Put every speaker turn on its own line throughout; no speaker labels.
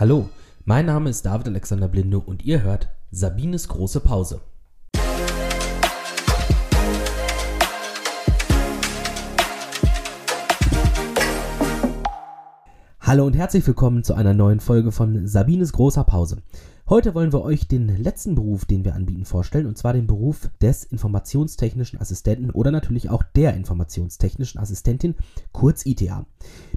Hallo, mein Name ist David Alexander Blinde und ihr hört Sabines große Pause. Hallo und herzlich willkommen zu einer neuen Folge von Sabines großer Pause. Heute wollen wir euch den letzten Beruf, den wir anbieten, vorstellen, und zwar den Beruf des informationstechnischen Assistenten oder natürlich auch der informationstechnischen Assistentin, kurz ITA.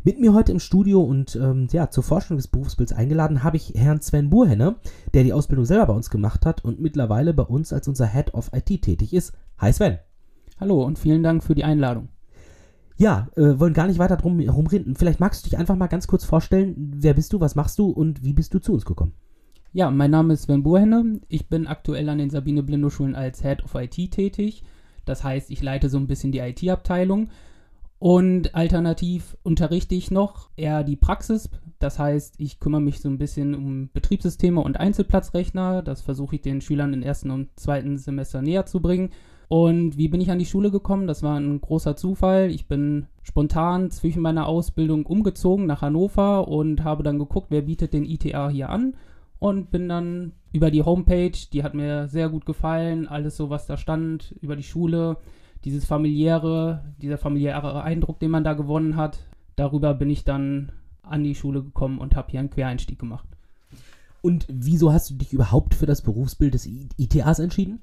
Mit mir heute im Studio und ähm, ja, zur Vorstellung des Berufsbilds eingeladen habe ich Herrn Sven Burhenne, der die Ausbildung selber bei uns gemacht hat und mittlerweile bei uns als unser Head of IT tätig ist. Hi Sven.
Hallo und vielen Dank für die Einladung.
Ja, äh, wollen gar nicht weiter drum herumreden. Vielleicht magst du dich einfach mal ganz kurz vorstellen, wer bist du, was machst du und wie bist du zu uns gekommen?
Ja, mein Name ist Sven Burhenne. Ich bin aktuell an den Sabine Blindo Schulen als Head of IT tätig. Das heißt, ich leite so ein bisschen die IT-Abteilung. Und alternativ unterrichte ich noch eher die Praxis. Das heißt, ich kümmere mich so ein bisschen um Betriebssysteme und Einzelplatzrechner. Das versuche ich den Schülern im ersten und zweiten Semester näher zu bringen. Und wie bin ich an die Schule gekommen? Das war ein großer Zufall. Ich bin spontan zwischen meiner Ausbildung umgezogen nach Hannover und habe dann geguckt, wer bietet den ITA hier an und bin dann über die Homepage, die hat mir sehr gut gefallen, alles so, was da stand, über die Schule, dieses familiäre, dieser familiäre Eindruck, den man da gewonnen hat, darüber bin ich dann an die Schule gekommen und habe hier einen Quereinstieg gemacht.
Und wieso hast du dich überhaupt für das Berufsbild des ITAs entschieden?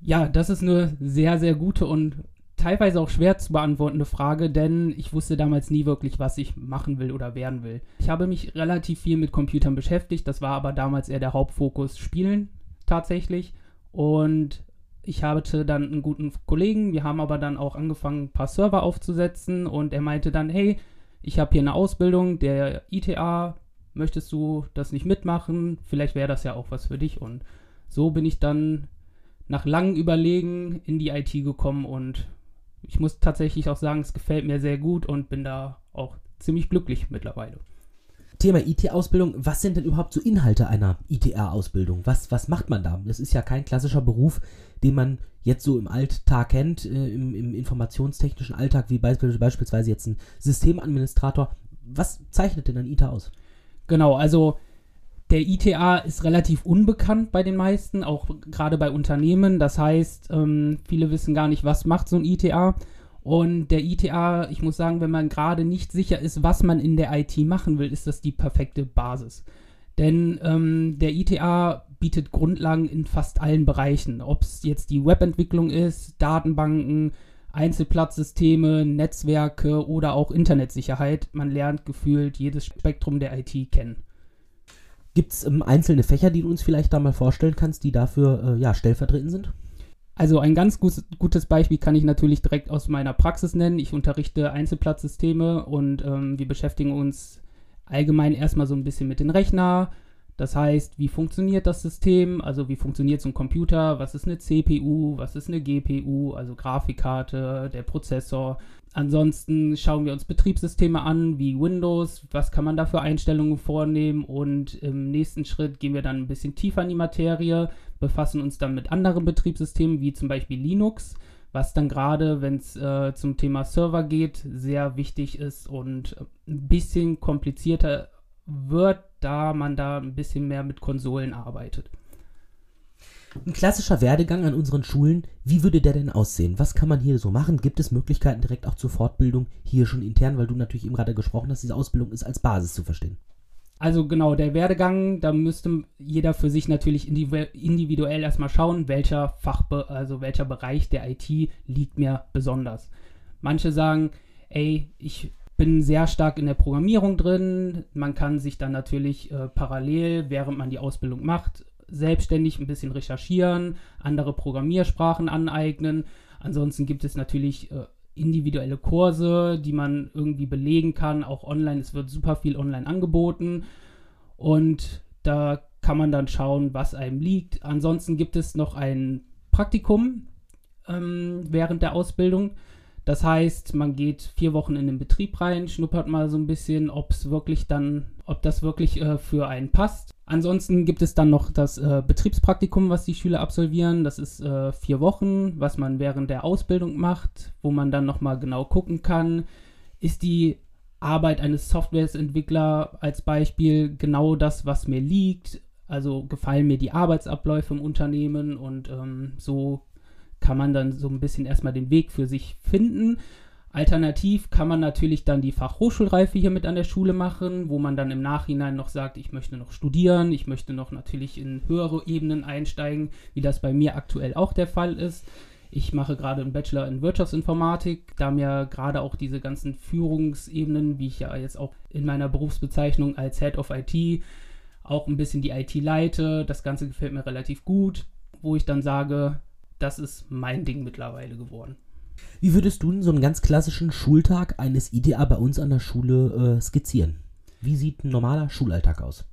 Ja, das ist eine sehr, sehr gute und teilweise auch schwer zu beantwortende Frage, denn ich wusste damals nie wirklich, was ich machen will oder werden will. Ich habe mich relativ viel mit Computern beschäftigt, das war aber damals eher der Hauptfokus Spielen tatsächlich. Und ich hatte dann einen guten Kollegen, wir haben aber dann auch angefangen, ein paar Server aufzusetzen und er meinte dann, hey, ich habe hier eine Ausbildung, der ITA, möchtest du das nicht mitmachen? Vielleicht wäre das ja auch was für dich. Und so bin ich dann nach langem Überlegen in die IT gekommen und ich muss tatsächlich auch sagen, es gefällt mir sehr gut und bin da auch ziemlich glücklich mittlerweile.
Thema IT-Ausbildung, was sind denn überhaupt so Inhalte einer ITR-Ausbildung? Was, was macht man da? Das ist ja kein klassischer Beruf, den man jetzt so im Alltag kennt, äh, im, im, informationstechnischen Alltag, wie beispielsweise jetzt ein Systemadministrator. Was zeichnet denn ein ITA aus?
Genau, also der ITA ist relativ unbekannt bei den meisten, auch gerade bei Unternehmen. Das heißt, ähm, viele wissen gar nicht, was macht so ein ITA. Und der ITA, ich muss sagen, wenn man gerade nicht sicher ist, was man in der IT machen will, ist das die perfekte Basis. Denn ähm, der ITA bietet Grundlagen in fast allen Bereichen. Ob es jetzt die Webentwicklung ist, Datenbanken, Einzelplatzsysteme, Netzwerke oder auch Internetsicherheit. Man lernt gefühlt jedes Spektrum der IT kennen.
Gibt es ähm, einzelne Fächer, die du uns vielleicht da mal vorstellen kannst, die dafür äh, ja, stellvertretend sind?
Also ein ganz gut, gutes Beispiel kann ich natürlich direkt aus meiner Praxis nennen. Ich unterrichte Einzelplatzsysteme und ähm, wir beschäftigen uns allgemein erstmal so ein bisschen mit den Rechner. Das heißt, wie funktioniert das System? Also wie funktioniert so ein Computer? Was ist eine CPU? Was ist eine GPU? Also Grafikkarte, der Prozessor. Ansonsten schauen wir uns Betriebssysteme an, wie Windows, was kann man da für Einstellungen vornehmen und im nächsten Schritt gehen wir dann ein bisschen tiefer in die Materie, befassen uns dann mit anderen Betriebssystemen, wie zum Beispiel Linux, was dann gerade, wenn es äh, zum Thema Server geht, sehr wichtig ist und ein bisschen komplizierter wird, da man da ein bisschen mehr mit Konsolen arbeitet.
Ein klassischer Werdegang an unseren Schulen, wie würde der denn aussehen? Was kann man hier so machen? Gibt es Möglichkeiten direkt auch zur Fortbildung hier schon intern, weil du natürlich eben gerade gesprochen hast, diese Ausbildung ist als Basis zu verstehen?
Also genau, der Werdegang, da müsste jeder für sich natürlich individuell erstmal schauen, welcher Fachbe also welcher Bereich der IT liegt mir besonders. Manche sagen, ey, ich bin sehr stark in der Programmierung drin. Man kann sich dann natürlich äh, parallel, während man die Ausbildung macht, selbstständig ein bisschen recherchieren, andere Programmiersprachen aneignen. Ansonsten gibt es natürlich äh, individuelle Kurse, die man irgendwie belegen kann, auch online. Es wird super viel online angeboten und da kann man dann schauen, was einem liegt. Ansonsten gibt es noch ein Praktikum ähm, während der Ausbildung. Das heißt, man geht vier Wochen in den Betrieb rein, schnuppert mal so ein bisschen, ob es wirklich dann, ob das wirklich äh, für einen passt. Ansonsten gibt es dann noch das äh, Betriebspraktikum, was die Schüler absolvieren. Das ist äh, vier Wochen, was man während der Ausbildung macht, wo man dann nochmal genau gucken kann, ist die Arbeit eines Softwareentwicklers als Beispiel genau das, was mir liegt. Also gefallen mir die Arbeitsabläufe im Unternehmen und ähm, so kann man dann so ein bisschen erstmal den Weg für sich finden. Alternativ kann man natürlich dann die Fachhochschulreife hier mit an der Schule machen, wo man dann im Nachhinein noch sagt, ich möchte noch studieren, ich möchte noch natürlich in höhere Ebenen einsteigen, wie das bei mir aktuell auch der Fall ist. Ich mache gerade einen Bachelor in Wirtschaftsinformatik, da mir gerade auch diese ganzen Führungsebenen, wie ich ja jetzt auch in meiner Berufsbezeichnung als Head of IT auch ein bisschen die IT leite, das Ganze gefällt mir relativ gut, wo ich dann sage, das ist mein Ding mittlerweile geworden.
Wie würdest du so einen ganz klassischen Schultag eines IDA bei uns an der Schule äh, skizzieren? Wie sieht ein normaler Schulalltag aus?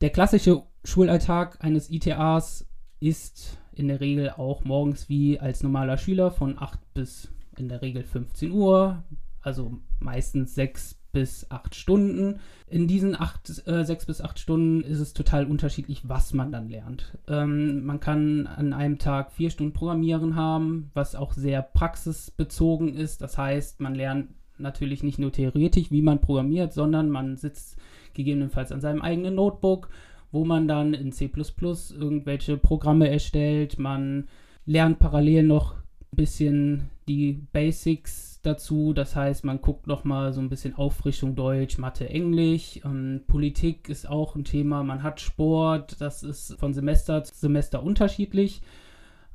Der klassische Schulalltag eines ITAs ist in der Regel auch morgens wie als normaler Schüler von 8 bis in der Regel 15 Uhr, also meistens 6 bis 8 Stunden. In diesen 8, äh, 6 bis 8 Stunden ist es total unterschiedlich, was man dann lernt. Ähm, man kann an einem Tag 4 Stunden Programmieren haben, was auch sehr praxisbezogen ist. Das heißt, man lernt natürlich nicht nur theoretisch, wie man programmiert, sondern man sitzt gegebenenfalls an seinem eigenen Notebook, wo man dann in C irgendwelche Programme erstellt. Man lernt parallel noch ein bisschen die Basics dazu. Das heißt, man guckt noch mal so ein bisschen Auffrischung Deutsch, Mathe, Englisch. Ähm, Politik ist auch ein Thema. Man hat Sport. Das ist von Semester zu Semester unterschiedlich.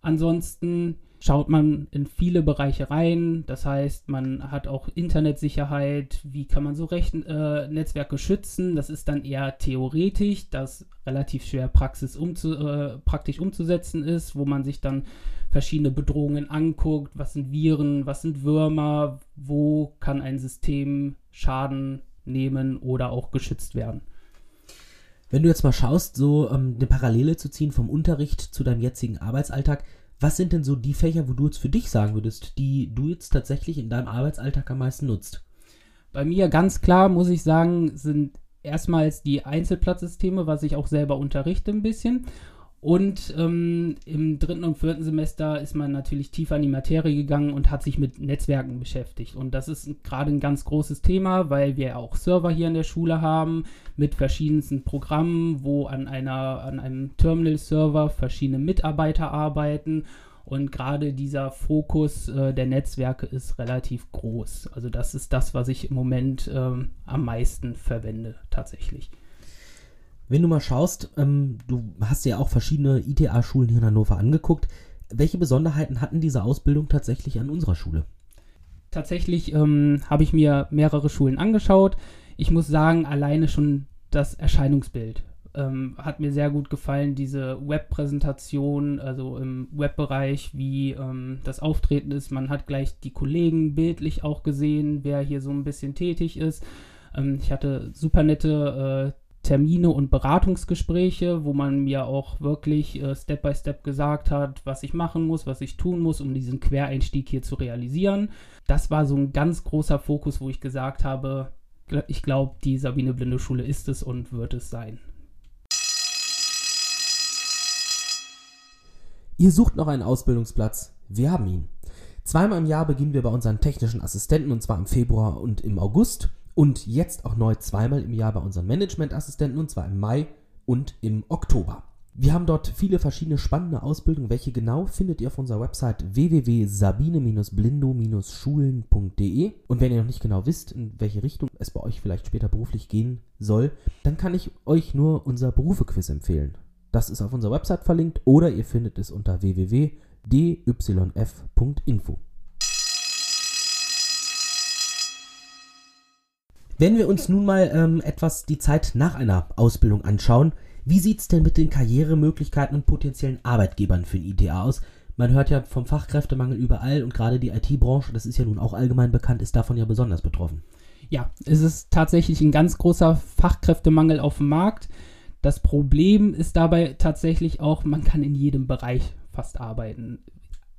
Ansonsten schaut man in viele Bereiche rein. Das heißt, man hat auch Internetsicherheit. Wie kann man so Rechen äh, Netzwerke schützen? Das ist dann eher theoretisch, das relativ schwer Praxis umzu äh, praktisch umzusetzen ist, wo man sich dann verschiedene Bedrohungen anguckt. Was sind Viren? Was sind Würmer? Wo kann ein System Schaden nehmen oder auch geschützt werden?
Wenn du jetzt mal schaust, so ähm, eine Parallele zu ziehen vom Unterricht zu deinem jetzigen Arbeitsalltag, was sind denn so die Fächer, wo du jetzt für dich sagen würdest, die du jetzt tatsächlich in deinem Arbeitsalltag am meisten nutzt?
Bei mir ganz klar, muss ich sagen, sind erstmals die Einzelplatzsysteme, was ich auch selber unterrichte ein bisschen. Und ähm, im dritten und vierten Semester ist man natürlich tiefer in die Materie gegangen und hat sich mit Netzwerken beschäftigt. Und das ist gerade ein ganz großes Thema, weil wir auch Server hier in der Schule haben mit verschiedensten Programmen, wo an, einer, an einem Terminal-Server verschiedene Mitarbeiter arbeiten. Und gerade dieser Fokus äh, der Netzwerke ist relativ groß. Also das ist das, was ich im Moment ähm, am meisten verwende tatsächlich.
Wenn du mal schaust, ähm, du hast ja auch verschiedene ITA-Schulen hier in Hannover angeguckt. Welche Besonderheiten hatten diese Ausbildung tatsächlich an unserer Schule?
Tatsächlich ähm, habe ich mir mehrere Schulen angeschaut. Ich muss sagen, alleine schon das Erscheinungsbild ähm, hat mir sehr gut gefallen, diese Webpräsentation, also im Webbereich, wie ähm, das Auftreten ist. Man hat gleich die Kollegen bildlich auch gesehen, wer hier so ein bisschen tätig ist. Ähm, ich hatte super nette äh, Termine und Beratungsgespräche, wo man mir auch wirklich äh, Step by Step gesagt hat, was ich machen muss, was ich tun muss, um diesen Quereinstieg hier zu realisieren. Das war so ein ganz großer Fokus, wo ich gesagt habe, ich glaube, die Sabine Blinde Schule ist es und wird es sein.
Ihr sucht noch einen Ausbildungsplatz. Wir haben ihn. Zweimal im Jahr beginnen wir bei unseren technischen Assistenten und zwar im Februar und im August. Und jetzt auch neu zweimal im Jahr bei unseren Managementassistenten und zwar im Mai und im Oktober. Wir haben dort viele verschiedene spannende Ausbildungen. Welche genau findet ihr auf unserer Website www.sabine-blindo-schulen.de. Und wenn ihr noch nicht genau wisst, in welche Richtung es bei euch vielleicht später beruflich gehen soll, dann kann ich euch nur unser Berufequiz empfehlen. Das ist auf unserer Website verlinkt oder ihr findet es unter www.dyf.info. Wenn wir uns nun mal ähm, etwas die Zeit nach einer Ausbildung anschauen, wie sieht es denn mit den Karrieremöglichkeiten und potenziellen Arbeitgebern für ein IDA aus? Man hört ja vom Fachkräftemangel überall und gerade die IT-Branche, das ist ja nun auch allgemein bekannt, ist davon ja besonders betroffen.
Ja, es ist tatsächlich ein ganz großer Fachkräftemangel auf dem Markt. Das Problem ist dabei tatsächlich auch, man kann in jedem Bereich fast arbeiten.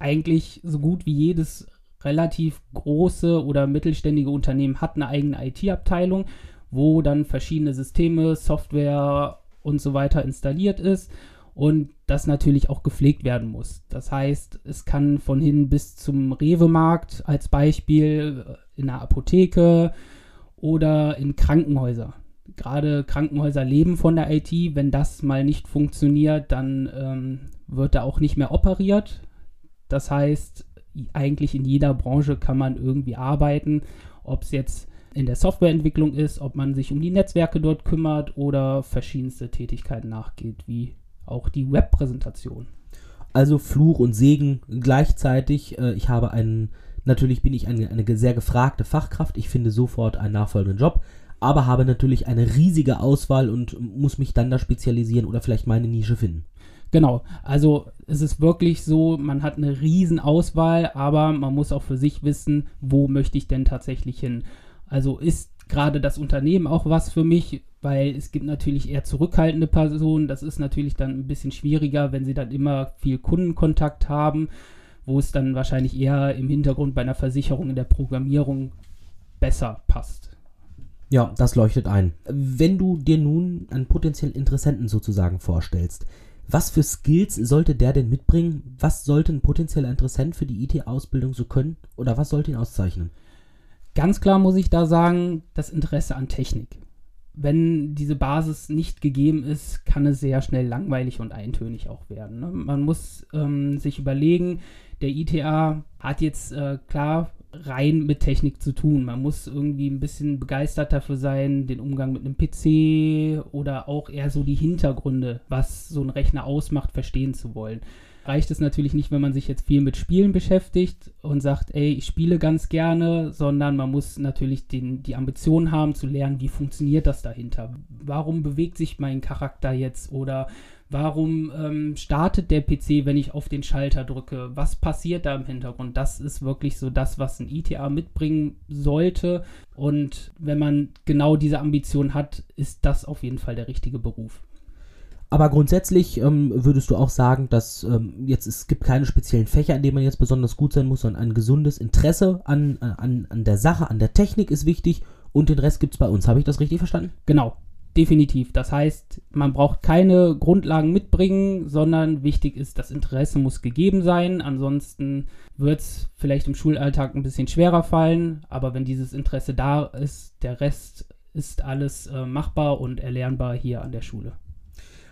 Eigentlich so gut wie jedes relativ große oder mittelständige Unternehmen hat eine eigene IT-Abteilung, wo dann verschiedene Systeme, Software und so weiter installiert ist und das natürlich auch gepflegt werden muss. Das heißt, es kann von hin bis zum Rewe-Markt als Beispiel in der Apotheke oder in Krankenhäuser. Gerade Krankenhäuser leben von der IT. Wenn das mal nicht funktioniert, dann ähm, wird da auch nicht mehr operiert. Das heißt, eigentlich in jeder Branche kann man irgendwie arbeiten, ob es jetzt in der Softwareentwicklung ist, ob man sich um die Netzwerke dort kümmert oder verschiedenste Tätigkeiten nachgeht, wie auch die Webpräsentation.
Also Fluch und Segen gleichzeitig. Äh, ich habe einen, natürlich bin ich eine, eine sehr gefragte Fachkraft. Ich finde sofort einen nachfolgenden Job, aber habe natürlich eine riesige Auswahl und muss mich dann da spezialisieren oder vielleicht meine Nische finden.
Genau, also es ist wirklich so, man hat eine riesen Auswahl, aber man muss auch für sich wissen, wo möchte ich denn tatsächlich hin. Also ist gerade das Unternehmen auch was für mich, weil es gibt natürlich eher zurückhaltende Personen. Das ist natürlich dann ein bisschen schwieriger, wenn sie dann immer viel Kundenkontakt haben, wo es dann wahrscheinlich eher im Hintergrund bei einer Versicherung in der Programmierung besser passt.
Ja, das leuchtet ein. Wenn du dir nun einen potenziellen Interessenten sozusagen vorstellst, was für Skills sollte der denn mitbringen? Was sollte ein potenzieller Interessent für die IT-Ausbildung so können? Oder was sollte ihn auszeichnen?
Ganz klar muss ich da sagen, das Interesse an Technik. Wenn diese Basis nicht gegeben ist, kann es sehr schnell langweilig und eintönig auch werden. Ne? Man muss ähm, sich überlegen, der ITA hat jetzt äh, klar rein mit Technik zu tun. Man muss irgendwie ein bisschen begeistert dafür sein, den Umgang mit einem PC oder auch eher so die Hintergründe, was so ein Rechner ausmacht, verstehen zu wollen reicht es natürlich nicht, wenn man sich jetzt viel mit Spielen beschäftigt und sagt, ey, ich spiele ganz gerne, sondern man muss natürlich den, die Ambition haben zu lernen, wie funktioniert das dahinter? Warum bewegt sich mein Charakter jetzt oder warum ähm, startet der PC, wenn ich auf den Schalter drücke? Was passiert da im Hintergrund? Das ist wirklich so das, was ein ITA mitbringen sollte. Und wenn man genau diese Ambition hat, ist das auf jeden Fall der richtige Beruf.
Aber grundsätzlich ähm, würdest du auch sagen, dass ähm, jetzt es gibt keine speziellen Fächer, in denen man jetzt besonders gut sein muss, sondern ein gesundes Interesse an, an, an der Sache, an der Technik ist wichtig und den Rest gibt es bei uns. Habe ich das richtig verstanden?
Genau, definitiv. Das heißt, man braucht keine Grundlagen mitbringen, sondern wichtig ist, das Interesse muss gegeben sein. Ansonsten wird es vielleicht im Schulalltag ein bisschen schwerer fallen, aber wenn dieses Interesse da ist, der Rest ist alles äh, machbar und erlernbar hier an der Schule.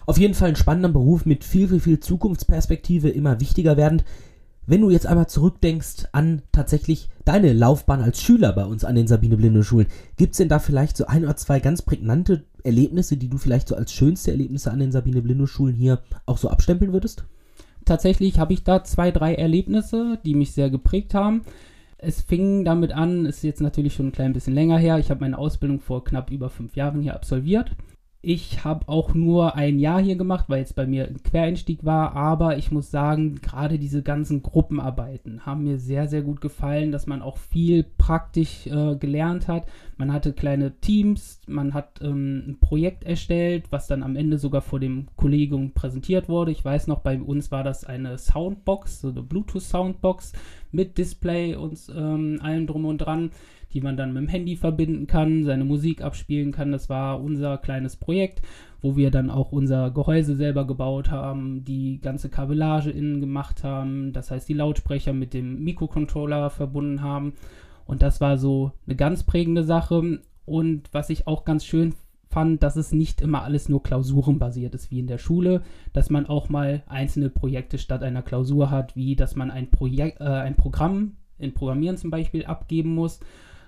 Auf jeden Fall ein spannender Beruf mit viel, viel, viel Zukunftsperspektive, immer wichtiger werdend. Wenn du jetzt einmal zurückdenkst an tatsächlich deine Laufbahn als Schüler bei uns an den Sabine Blinde Schulen, gibt es denn da vielleicht so ein oder zwei ganz prägnante Erlebnisse, die du vielleicht so als schönste Erlebnisse an den Sabine Blinde Schulen hier auch so abstempeln würdest?
Tatsächlich habe ich da zwei, drei Erlebnisse, die mich sehr geprägt haben. Es fing damit an, ist jetzt natürlich schon ein klein bisschen länger her. Ich habe meine Ausbildung vor knapp über fünf Jahren hier absolviert ich habe auch nur ein Jahr hier gemacht, weil jetzt bei mir ein Quereinstieg war, aber ich muss sagen, gerade diese ganzen Gruppenarbeiten haben mir sehr, sehr gut gefallen, dass man auch viel praktisch äh, gelernt hat. Man hatte kleine Teams, man hat ähm, ein Projekt erstellt, was dann am Ende sogar vor dem Kollegium präsentiert wurde. Ich weiß noch, bei uns war das eine Soundbox, so eine Bluetooth-Soundbox mit Display und ähm, allem drum und dran die man dann mit dem Handy verbinden kann, seine Musik abspielen kann. Das war unser kleines Projekt, wo wir dann auch unser Gehäuse selber gebaut haben, die ganze Kabellage innen gemacht haben, das heißt die Lautsprecher mit dem Mikrocontroller verbunden haben. Und das war so eine ganz prägende Sache. Und was ich auch ganz schön fand, dass es nicht immer alles nur klausurenbasiert ist wie in der Schule, dass man auch mal einzelne Projekte statt einer Klausur hat, wie dass man ein, Projekt, äh, ein Programm in Programmieren zum Beispiel abgeben muss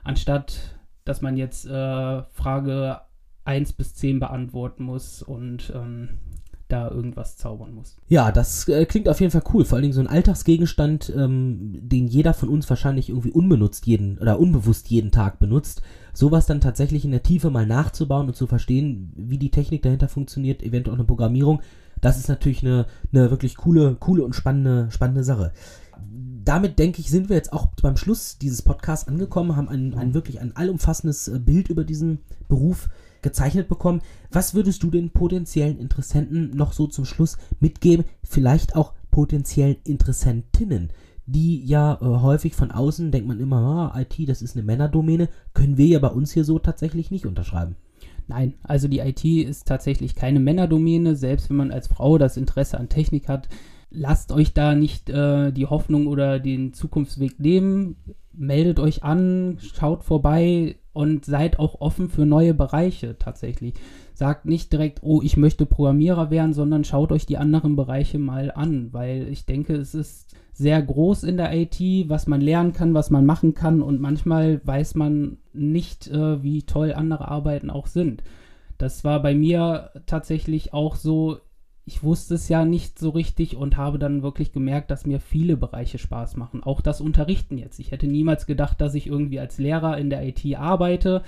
anstatt dass man jetzt äh, Frage 1 bis 10 beantworten muss und ähm, da irgendwas zaubern muss.
Ja, das äh, klingt auf jeden Fall cool. Vor allen Dingen so ein Alltagsgegenstand, ähm, den jeder von uns wahrscheinlich irgendwie unbenutzt jeden oder unbewusst jeden Tag benutzt. Sowas dann tatsächlich in der Tiefe mal nachzubauen und zu verstehen, wie die Technik dahinter funktioniert, eventuell auch eine Programmierung, das ist natürlich eine, eine wirklich coole, coole und spannende, spannende Sache damit denke ich, sind wir jetzt auch beim Schluss dieses Podcasts angekommen, haben ein, ein wirklich ein allumfassendes äh, Bild über diesen Beruf gezeichnet bekommen. Was würdest du den potenziellen Interessenten noch so zum Schluss mitgeben? Vielleicht auch potenziellen Interessentinnen, die ja äh, häufig von außen denkt man immer, ah, IT, das ist eine Männerdomäne, können wir ja bei uns hier so tatsächlich nicht unterschreiben.
Nein, also die IT ist tatsächlich keine Männerdomäne. Selbst wenn man als Frau das Interesse an Technik hat, lasst euch da nicht äh, die Hoffnung oder den Zukunftsweg nehmen. meldet euch an, schaut vorbei und seid auch offen für neue Bereiche tatsächlich. Sagt nicht direkt, oh, ich möchte Programmierer werden, sondern schaut euch die anderen Bereiche mal an, weil ich denke, es ist sehr groß in der IT, was man lernen kann, was man machen kann und manchmal weiß man nicht, äh, wie toll andere Arbeiten auch sind. Das war bei mir tatsächlich auch so, ich wusste es ja nicht so richtig und habe dann wirklich gemerkt, dass mir viele Bereiche Spaß machen. Auch das Unterrichten jetzt. Ich hätte niemals gedacht, dass ich irgendwie als Lehrer in der IT arbeite.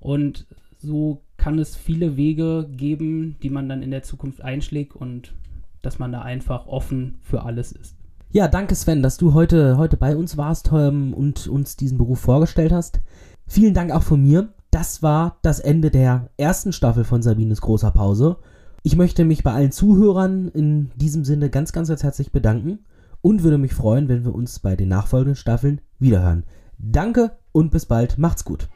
Und so kann es viele Wege geben, die man dann in der Zukunft einschlägt und dass man da einfach offen für alles ist.
Ja, danke Sven, dass du heute, heute bei uns warst ähm, und uns diesen Beruf vorgestellt hast. Vielen Dank auch von mir. Das war das Ende der ersten Staffel von Sabines großer Pause. Ich möchte mich bei allen Zuhörern in diesem Sinne ganz, ganz, ganz herzlich bedanken und würde mich freuen, wenn wir uns bei den nachfolgenden Staffeln wiederhören. Danke und bis bald. Macht's gut.